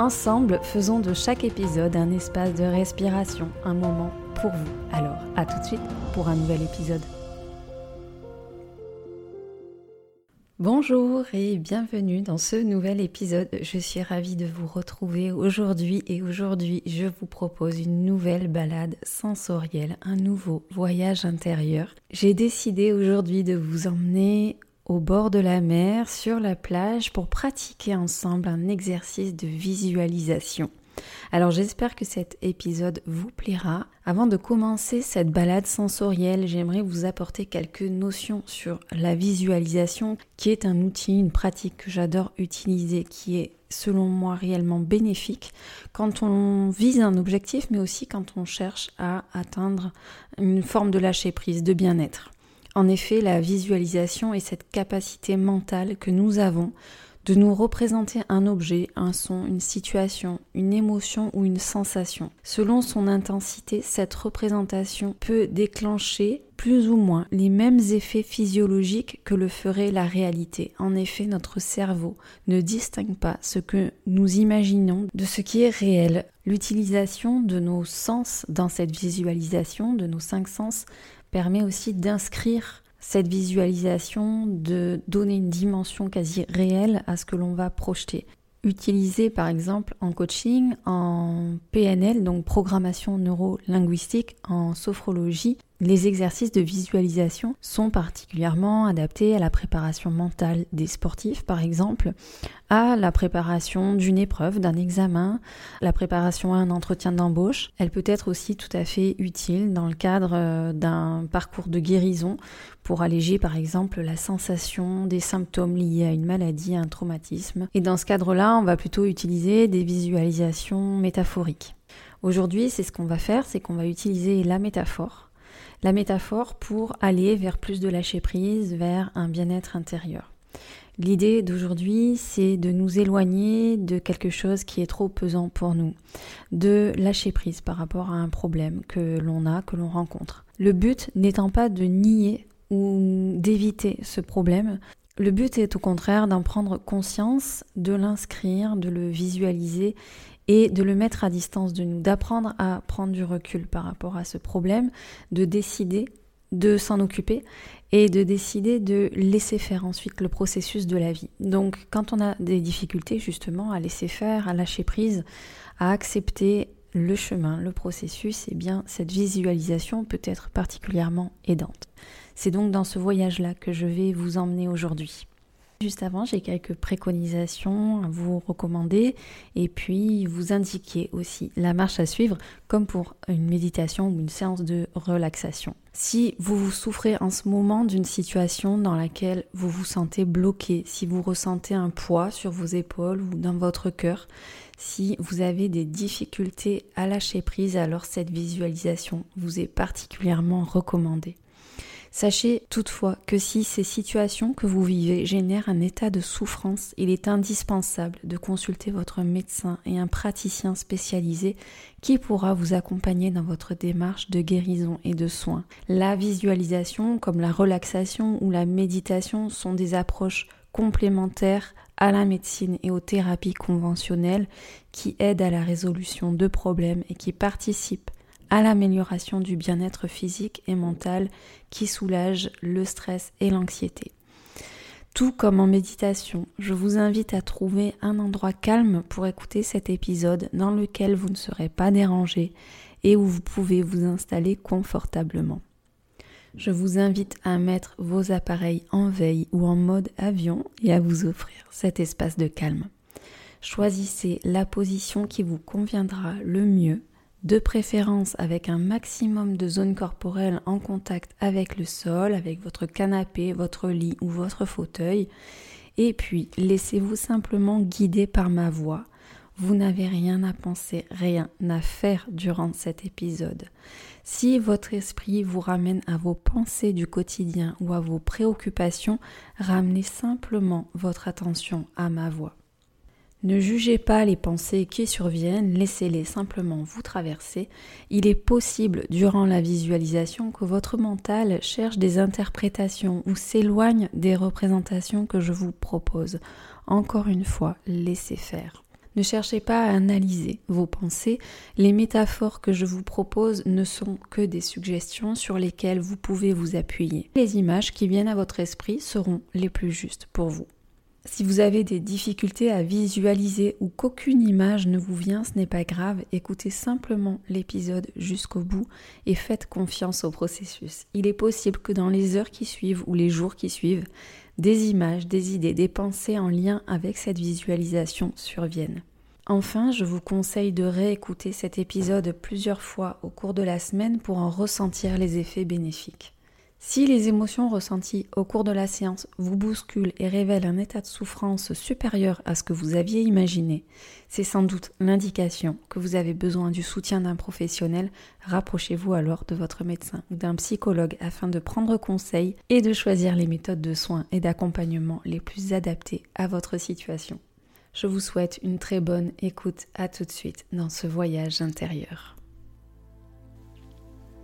Ensemble, faisons de chaque épisode un espace de respiration, un moment pour vous. Alors, à tout de suite pour un nouvel épisode. Bonjour et bienvenue dans ce nouvel épisode. Je suis ravie de vous retrouver aujourd'hui et aujourd'hui je vous propose une nouvelle balade sensorielle, un nouveau voyage intérieur. J'ai décidé aujourd'hui de vous emmener au bord de la mer, sur la plage, pour pratiquer ensemble un exercice de visualisation. Alors j'espère que cet épisode vous plaira. Avant de commencer cette balade sensorielle, j'aimerais vous apporter quelques notions sur la visualisation, qui est un outil, une pratique que j'adore utiliser, qui est selon moi réellement bénéfique quand on vise un objectif, mais aussi quand on cherche à atteindre une forme de lâcher prise, de bien-être. En effet, la visualisation est cette capacité mentale que nous avons de nous représenter un objet, un son, une situation, une émotion ou une sensation. Selon son intensité, cette représentation peut déclencher plus ou moins les mêmes effets physiologiques que le ferait la réalité. En effet, notre cerveau ne distingue pas ce que nous imaginons de ce qui est réel. L'utilisation de nos sens dans cette visualisation, de nos cinq sens, permet aussi d'inscrire cette visualisation, de donner une dimension quasi réelle à ce que l'on va projeter. Utilisé par exemple en coaching, en PNL, donc programmation neuro-linguistique, en sophrologie, les exercices de visualisation sont particulièrement adaptés à la préparation mentale des sportifs, par exemple, à la préparation d'une épreuve, d'un examen, la préparation à un entretien d'embauche. Elle peut être aussi tout à fait utile dans le cadre euh, d'un parcours de guérison pour alléger par exemple la sensation des symptômes liés à une maladie, à un traumatisme. Et dans ce cadre-là, on va plutôt utiliser des visualisations métaphoriques. Aujourd'hui, c'est ce qu'on va faire, c'est qu'on va utiliser la métaphore la métaphore pour aller vers plus de lâcher prise, vers un bien-être intérieur. L'idée d'aujourd'hui, c'est de nous éloigner de quelque chose qui est trop pesant pour nous, de lâcher prise par rapport à un problème que l'on a, que l'on rencontre. Le but n'étant pas de nier ou d'éviter ce problème, le but est au contraire d'en prendre conscience, de l'inscrire, de le visualiser et de le mettre à distance de nous, d'apprendre à prendre du recul par rapport à ce problème, de décider de s'en occuper et de décider de laisser faire ensuite le processus de la vie. Donc quand on a des difficultés justement à laisser faire, à lâcher prise, à accepter le chemin, le processus, et eh bien cette visualisation peut être particulièrement aidante. C'est donc dans ce voyage-là que je vais vous emmener aujourd'hui. Juste avant, j'ai quelques préconisations à vous recommander et puis vous indiquer aussi la marche à suivre comme pour une méditation ou une séance de relaxation. Si vous vous souffrez en ce moment d'une situation dans laquelle vous vous sentez bloqué, si vous ressentez un poids sur vos épaules ou dans votre cœur, si vous avez des difficultés à lâcher prise, alors cette visualisation vous est particulièrement recommandée. Sachez toutefois que si ces situations que vous vivez génèrent un état de souffrance, il est indispensable de consulter votre médecin et un praticien spécialisé qui pourra vous accompagner dans votre démarche de guérison et de soins. La visualisation, comme la relaxation ou la méditation, sont des approches complémentaires à la médecine et aux thérapies conventionnelles qui aident à la résolution de problèmes et qui participent à l'amélioration du bien-être physique et mental qui soulage le stress et l'anxiété. Tout comme en méditation, je vous invite à trouver un endroit calme pour écouter cet épisode dans lequel vous ne serez pas dérangé et où vous pouvez vous installer confortablement. Je vous invite à mettre vos appareils en veille ou en mode avion et à vous offrir cet espace de calme. Choisissez la position qui vous conviendra le mieux de préférence avec un maximum de zones corporelles en contact avec le sol, avec votre canapé, votre lit ou votre fauteuil. Et puis, laissez-vous simplement guider par ma voix. Vous n'avez rien à penser, rien à faire durant cet épisode. Si votre esprit vous ramène à vos pensées du quotidien ou à vos préoccupations, ramenez simplement votre attention à ma voix. Ne jugez pas les pensées qui surviennent, laissez-les simplement vous traverser. Il est possible durant la visualisation que votre mental cherche des interprétations ou s'éloigne des représentations que je vous propose. Encore une fois, laissez faire. Ne cherchez pas à analyser vos pensées, les métaphores que je vous propose ne sont que des suggestions sur lesquelles vous pouvez vous appuyer. Les images qui viennent à votre esprit seront les plus justes pour vous. Si vous avez des difficultés à visualiser ou qu'aucune image ne vous vient, ce n'est pas grave, écoutez simplement l'épisode jusqu'au bout et faites confiance au processus. Il est possible que dans les heures qui suivent ou les jours qui suivent, des images, des idées, des pensées en lien avec cette visualisation surviennent. Enfin, je vous conseille de réécouter cet épisode plusieurs fois au cours de la semaine pour en ressentir les effets bénéfiques. Si les émotions ressenties au cours de la séance vous bousculent et révèlent un état de souffrance supérieur à ce que vous aviez imaginé, c'est sans doute l'indication que vous avez besoin du soutien d'un professionnel. Rapprochez-vous alors de votre médecin ou d'un psychologue afin de prendre conseil et de choisir les méthodes de soins et d'accompagnement les plus adaptées à votre situation. Je vous souhaite une très bonne écoute. À tout de suite dans ce voyage intérieur.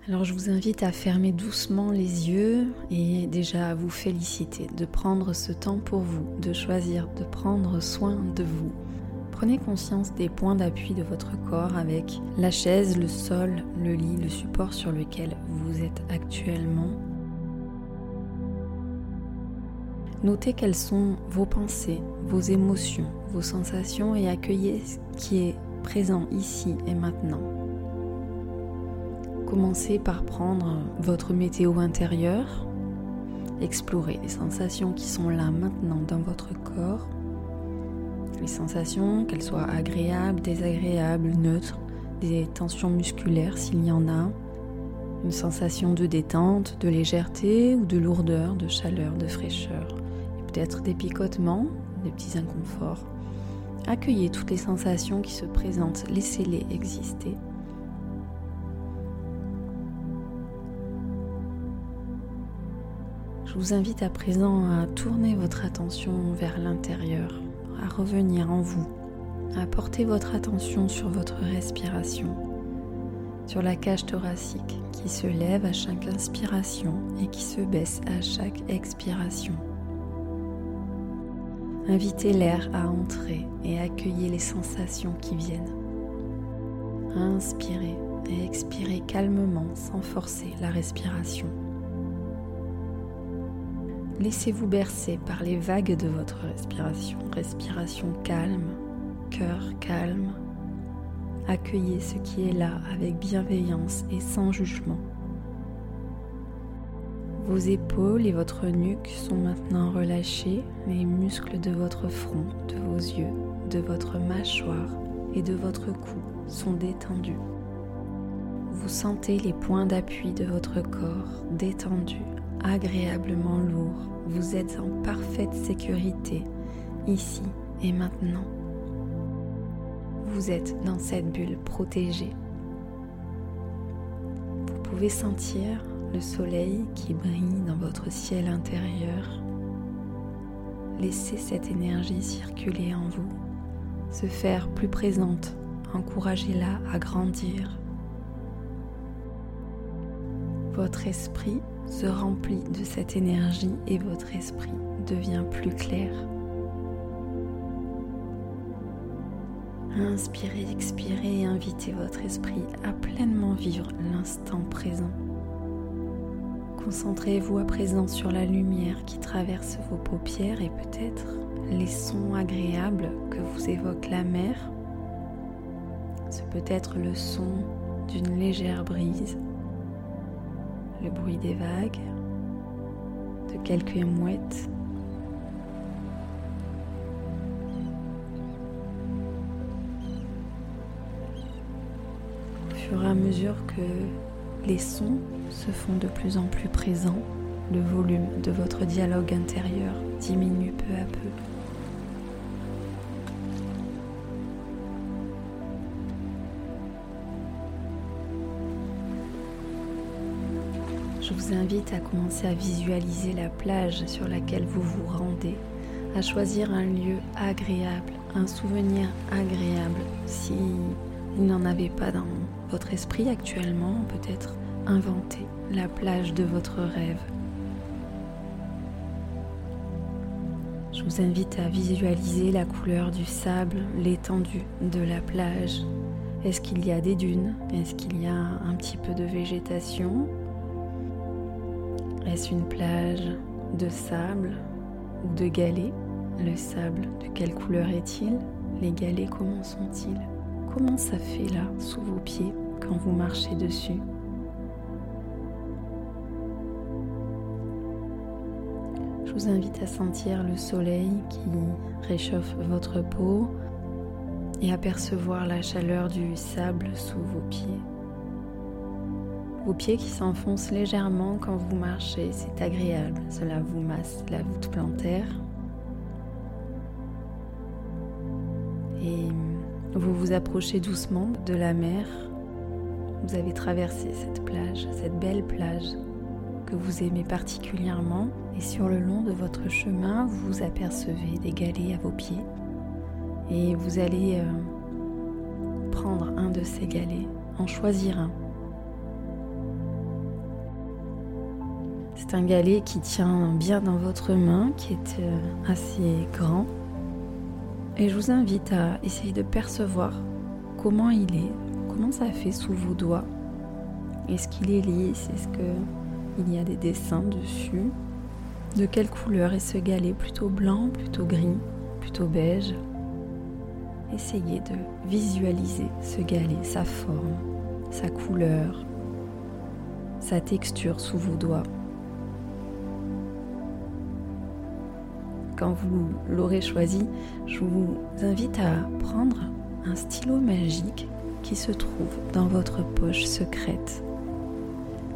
Alors je vous invite à fermer doucement les yeux et déjà à vous féliciter de prendre ce temps pour vous, de choisir de prendre soin de vous. Prenez conscience des points d'appui de votre corps avec la chaise, le sol, le lit, le support sur lequel vous êtes actuellement. Notez quelles sont vos pensées, vos émotions, vos sensations et accueillez ce qui est présent ici et maintenant. Commencez par prendre votre météo intérieur, explorer les sensations qui sont là maintenant dans votre corps, les sensations, qu'elles soient agréables, désagréables, neutres, des tensions musculaires s'il y en a, une sensation de détente, de légèreté ou de lourdeur, de chaleur, de fraîcheur, peut-être des picotements, des petits inconforts. Accueillez toutes les sensations qui se présentent, laissez-les exister. Je vous invite à présent à tourner votre attention vers l'intérieur, à revenir en vous, à porter votre attention sur votre respiration, sur la cage thoracique qui se lève à chaque inspiration et qui se baisse à chaque expiration. Invitez l'air à entrer et accueillez les sensations qui viennent. Inspirez et expirez calmement sans forcer la respiration. Laissez-vous bercer par les vagues de votre respiration. Respiration calme, cœur calme. Accueillez ce qui est là avec bienveillance et sans jugement. Vos épaules et votre nuque sont maintenant relâchés, les muscles de votre front, de vos yeux, de votre mâchoire et de votre cou sont détendus. Vous sentez les points d'appui de votre corps détendus agréablement lourd. Vous êtes en parfaite sécurité ici et maintenant. Vous êtes dans cette bulle protégée. Vous pouvez sentir le soleil qui brille dans votre ciel intérieur. Laissez cette énergie circuler en vous, se faire plus présente, encouragez-la à grandir. Votre esprit se remplit de cette énergie et votre esprit devient plus clair. Inspirez, expirez et invitez votre esprit à pleinement vivre l'instant présent. Concentrez-vous à présent sur la lumière qui traverse vos paupières et peut-être les sons agréables que vous évoque la mer. Ce peut être le son d'une légère brise le bruit des vagues, de quelques mouettes. Au fur et à mesure que les sons se font de plus en plus présents, le volume de votre dialogue intérieur diminue peu à peu. Vous invite à commencer à visualiser la plage sur laquelle vous vous rendez, à choisir un lieu agréable, un souvenir agréable. Si vous n'en avez pas dans votre esprit actuellement, peut-être inventer la plage de votre rêve. Je vous invite à visualiser la couleur du sable, l'étendue de la plage. Est-ce qu'il y a des dunes? Est-ce qu'il y a un petit peu de végétation? Est-ce une plage de sable ou de galets? Le sable, de quelle couleur est-il? Les galets, comment sont-ils? Comment ça fait là, sous vos pieds, quand vous marchez dessus? Je vous invite à sentir le soleil qui réchauffe votre peau et à percevoir la chaleur du sable sous vos pieds. Vos pieds qui s'enfoncent légèrement quand vous marchez, c'est agréable. Cela vous masse la voûte plantaire. Et vous vous approchez doucement de la mer. Vous avez traversé cette plage, cette belle plage que vous aimez particulièrement. Et sur le long de votre chemin, vous apercevez des galets à vos pieds. Et vous allez euh, prendre un de ces galets, en choisir un C'est un galet qui tient bien dans votre main, qui est euh, assez grand. Et je vous invite à essayer de percevoir comment il est, comment ça fait sous vos doigts. Est-ce qu'il est lisse? Est-ce qu'il y a des dessins dessus? De quelle couleur est ce galet? Plutôt blanc, plutôt gris, plutôt beige? Essayez de visualiser ce galet, sa forme, sa couleur, sa texture sous vos doigts. Quand vous l'aurez choisi, je vous invite à prendre un stylo magique qui se trouve dans votre poche secrète.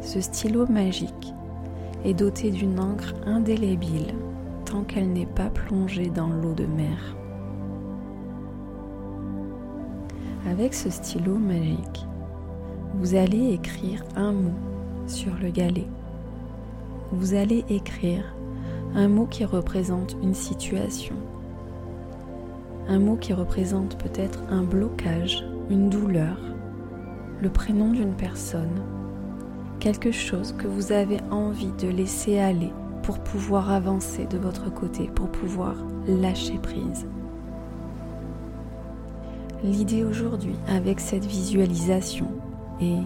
Ce stylo magique est doté d'une encre indélébile tant qu'elle n'est pas plongée dans l'eau de mer. Avec ce stylo magique, vous allez écrire un mot sur le galet. Vous allez écrire un mot qui représente une situation, un mot qui représente peut-être un blocage, une douleur, le prénom d'une personne, quelque chose que vous avez envie de laisser aller pour pouvoir avancer de votre côté, pour pouvoir lâcher prise. L'idée aujourd'hui avec cette visualisation et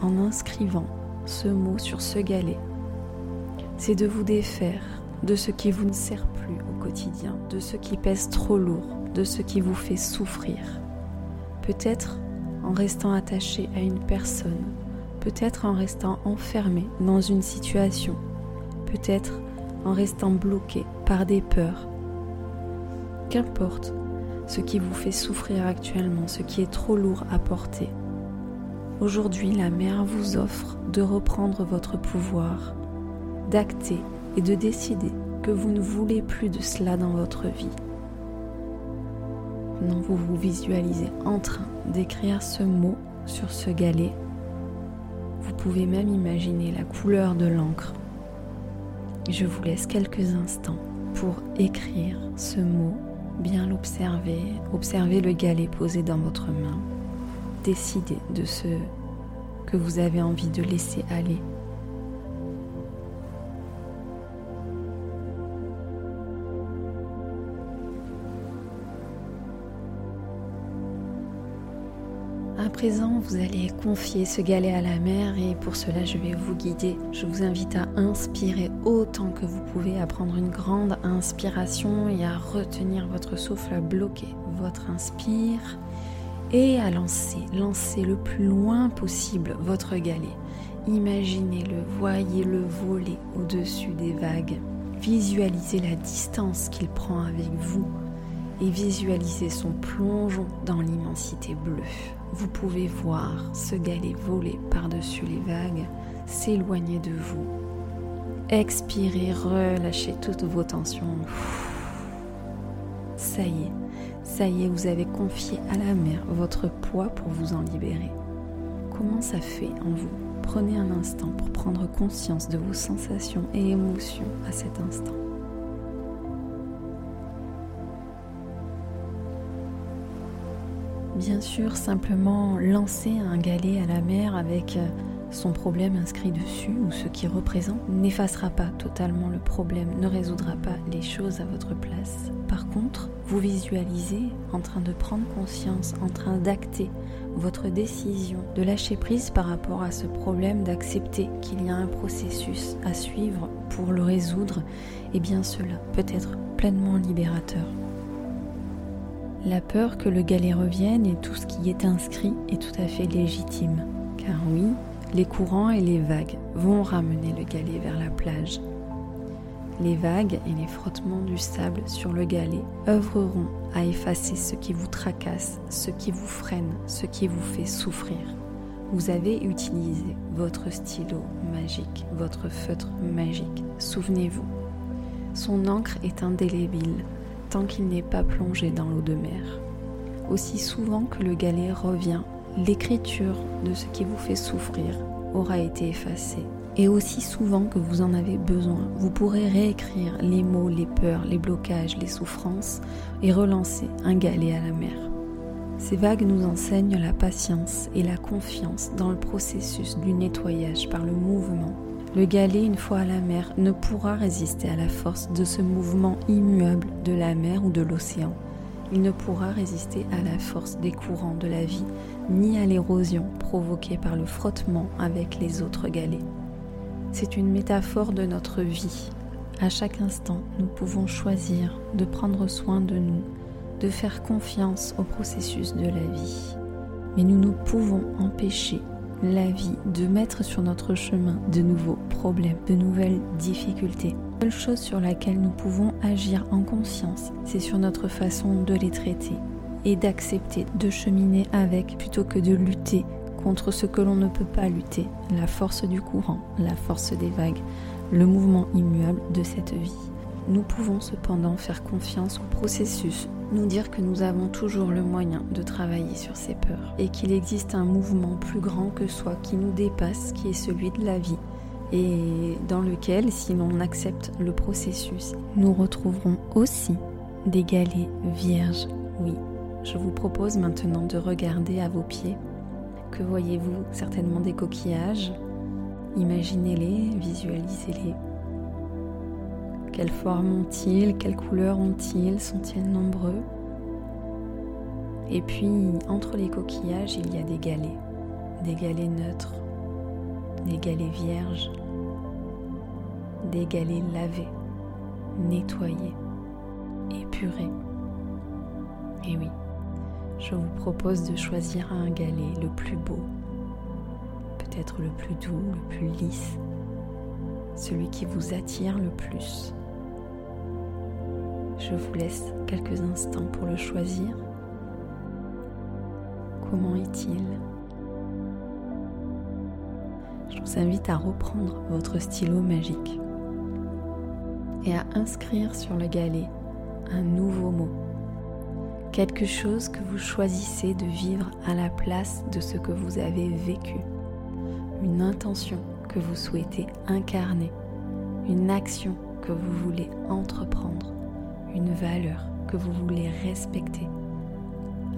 en inscrivant ce mot sur ce galet, c'est de vous défaire de ce qui vous ne sert plus au quotidien, de ce qui pèse trop lourd, de ce qui vous fait souffrir. Peut-être en restant attaché à une personne, peut-être en restant enfermé dans une situation, peut-être en restant bloqué par des peurs. Qu'importe ce qui vous fait souffrir actuellement, ce qui est trop lourd à porter. Aujourd'hui, la mère vous offre de reprendre votre pouvoir, d'acter et de décider que vous ne voulez plus de cela dans votre vie. Non, vous vous visualisez en train d'écrire ce mot sur ce galet. Vous pouvez même imaginer la couleur de l'encre. Je vous laisse quelques instants pour écrire ce mot, bien l'observer, observer le galet posé dans votre main, décider de ce que vous avez envie de laisser aller présent, vous allez confier ce galet à la mer et pour cela, je vais vous guider. Je vous invite à inspirer autant que vous pouvez, à prendre une grande inspiration et à retenir votre souffle, à bloquer votre inspire et à lancer, lancer le plus loin possible votre galet. Imaginez-le, voyez-le voler au-dessus des vagues. Visualisez la distance qu'il prend avec vous et visualisez son plongeon dans l'immensité bleue. Vous pouvez voir ce galet voler par-dessus les vagues, s'éloigner de vous. Expirez, relâchez toutes vos tensions. Ça y est, ça y est, vous avez confié à la mer votre poids pour vous en libérer. Comment ça fait en vous? Prenez un instant pour prendre conscience de vos sensations et émotions à cet instant. Bien sûr, simplement lancer un galet à la mer avec euh, son problème inscrit dessus ou ce qui représente n'effacera pas totalement le problème, ne résoudra pas les choses à votre place. Par contre, vous visualisez en train de prendre conscience, en train d'acter votre décision de lâcher prise par rapport à ce problème, d'accepter qu'il y a un processus à suivre pour le résoudre, et bien cela peut être pleinement libérateur. La peur que le galet revienne et tout ce qui est inscrit est tout à fait légitime, car oui, les courants et les vagues vont ramener le galet vers la plage. Les vagues et les frottements du sable sur le galet œuvreront à effacer ce qui vous tracasse, ce qui vous freine, ce qui vous fait souffrir. Vous avez utilisé votre stylo magique, votre feutre magique. Souvenez-vous, son encre est indélébile tant qu'il n'est pas plongé dans l'eau de mer. Aussi souvent que le galet revient l'écriture de ce qui vous fait souffrir aura été effacée. Et aussi souvent que vous en avez besoin, vous pourrez réécrire les mots, les peurs, les blocages, les souffrances et relancer un galet à la mer. Ces vagues nous enseignent la patience et la confiance dans le processus du nettoyage par le mouvement. Le galet, une fois à la mer, ne pourra résister à la force de ce mouvement immuable de la mer ou de l'océan. Il ne pourra résister à la force des courants de la vie ni à l'érosion provoquée par le frottement avec les autres galets. C'est une métaphore de notre vie. À chaque instant, nous pouvons choisir de prendre soin de nous, de faire confiance au processus de la vie. Mais nous ne pouvons empêcher la vie de mettre sur notre chemin de nouveaux problèmes, de nouvelles difficultés. La seule chose sur laquelle nous pouvons agir en conscience, c'est sur notre façon de les traiter et d'accepter de cheminer avec plutôt que de lutter contre ce que l'on ne peut pas lutter, la force du courant, la force des vagues, le mouvement immuable de cette vie. Nous pouvons cependant faire confiance au processus, nous dire que nous avons toujours le moyen de travailler sur ces peurs et qu'il existe un mouvement plus grand que soi qui nous dépasse, qui est celui de la vie et dans lequel, si l'on accepte le processus, nous retrouverons aussi des galets vierges, oui, je vous propose maintenant de regarder à vos pieds. Que voyez-vous? Certainement des coquillages. Imaginez-les, visualisez-les. Quelle forme ont-ils? Quelle couleur ont-ils? Sont-ils nombreux? Et puis, entre les coquillages, il y a des galets. Des galets neutres, des galets vierges, des galets lavés, nettoyés, épurés. Et oui, je vous propose de choisir un galet le plus beau, peut-être le plus doux, le plus lisse, celui qui vous attire le plus. Je vous laisse quelques instants pour le choisir. Comment est-il? Je vous invite à reprendre votre stylo magique et à inscrire sur le galet un nouveau mot. Quelque chose que vous choisissez de vivre à la place de ce que vous avez vécu, une intention que vous souhaitez incarner, une action que vous voulez entreprendre, une valeur que vous voulez respecter,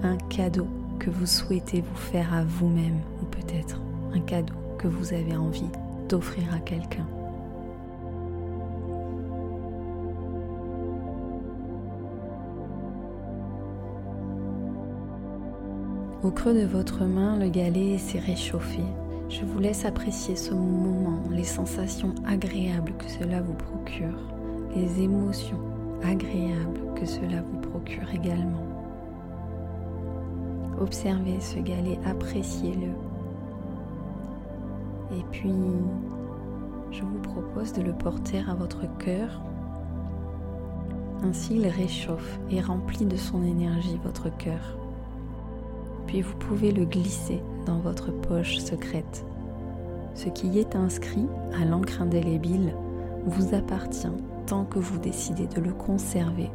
un cadeau que vous souhaitez vous faire à vous-même ou peut-être un cadeau que vous avez envie d'offrir à quelqu'un. Au creux de votre main, le galet s'est réchauffé. Je vous laisse apprécier ce moment, les sensations agréables que cela vous procure, les émotions agréables que cela vous procure également. Observez ce galet, appréciez-le. Et puis, je vous propose de le porter à votre cœur. Ainsi, il réchauffe et remplit de son énergie votre cœur puis vous pouvez le glisser dans votre poche secrète. Ce qui est inscrit à l'encre indélébile vous appartient que vous décidez de le conserver.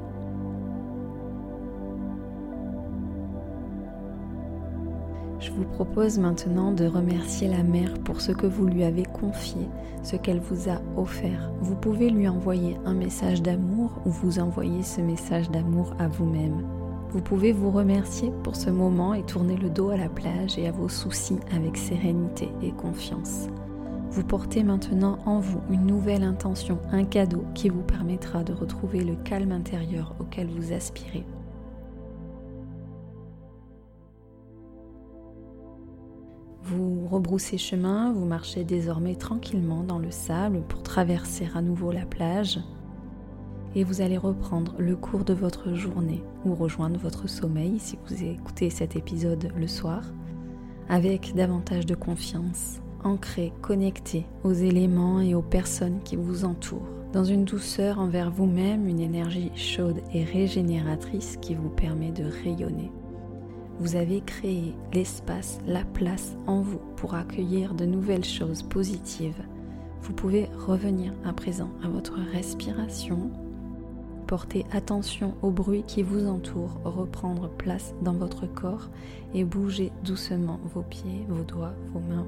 Je vous propose maintenant de remercier la mère pour ce que vous lui avez confié, ce qu'elle vous a offert. Vous pouvez lui envoyer un message d'amour ou vous envoyer ce message d'amour à vous-même. Vous pouvez vous remercier pour ce moment et tourner le dos à la plage et à vos soucis avec sérénité et confiance. Vous portez maintenant en vous une nouvelle intention, un cadeau qui vous permettra de retrouver le calme intérieur auquel vous aspirez. Vous rebroussez chemin, vous marchez désormais tranquillement dans le sable pour traverser à nouveau la plage et vous allez reprendre le cours de votre journée ou rejoindre votre sommeil si vous écoutez cet épisode le soir avec davantage de confiance, ancré, connecté aux éléments et aux personnes qui vous entourent, dans une douceur envers vous-même, une énergie chaude et régénératrice qui vous permet de rayonner. Vous avez créé l'espace, la place en vous pour accueillir de nouvelles choses positives. Vous pouvez revenir à présent à votre respiration, Portez attention au bruit qui vous entoure, reprendre place dans votre corps et bouger doucement vos pieds, vos doigts, vos mains.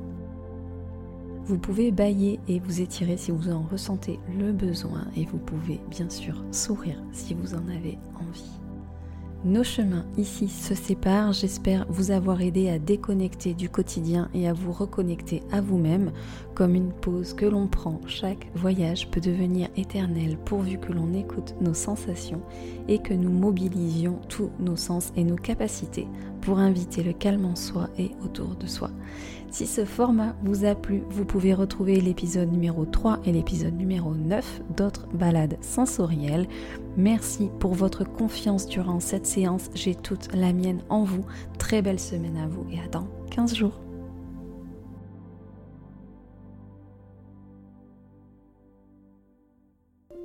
Vous pouvez bailler et vous étirer si vous en ressentez le besoin et vous pouvez bien sûr sourire si vous en avez envie. Nos chemins ici se séparent, j'espère vous avoir aidé à déconnecter du quotidien et à vous reconnecter à vous-même comme une pause que l'on prend. Chaque voyage peut devenir éternel pourvu que l'on écoute nos sensations et que nous mobilisions tous nos sens et nos capacités pour inviter le calme en soi et autour de soi. Si ce format vous a plu, vous pouvez retrouver l'épisode numéro 3 et l'épisode numéro 9 d'autres balades sensorielles. Merci pour votre confiance durant cette séance. J'ai toute la mienne en vous. Très belle semaine à vous et à dans 15 jours.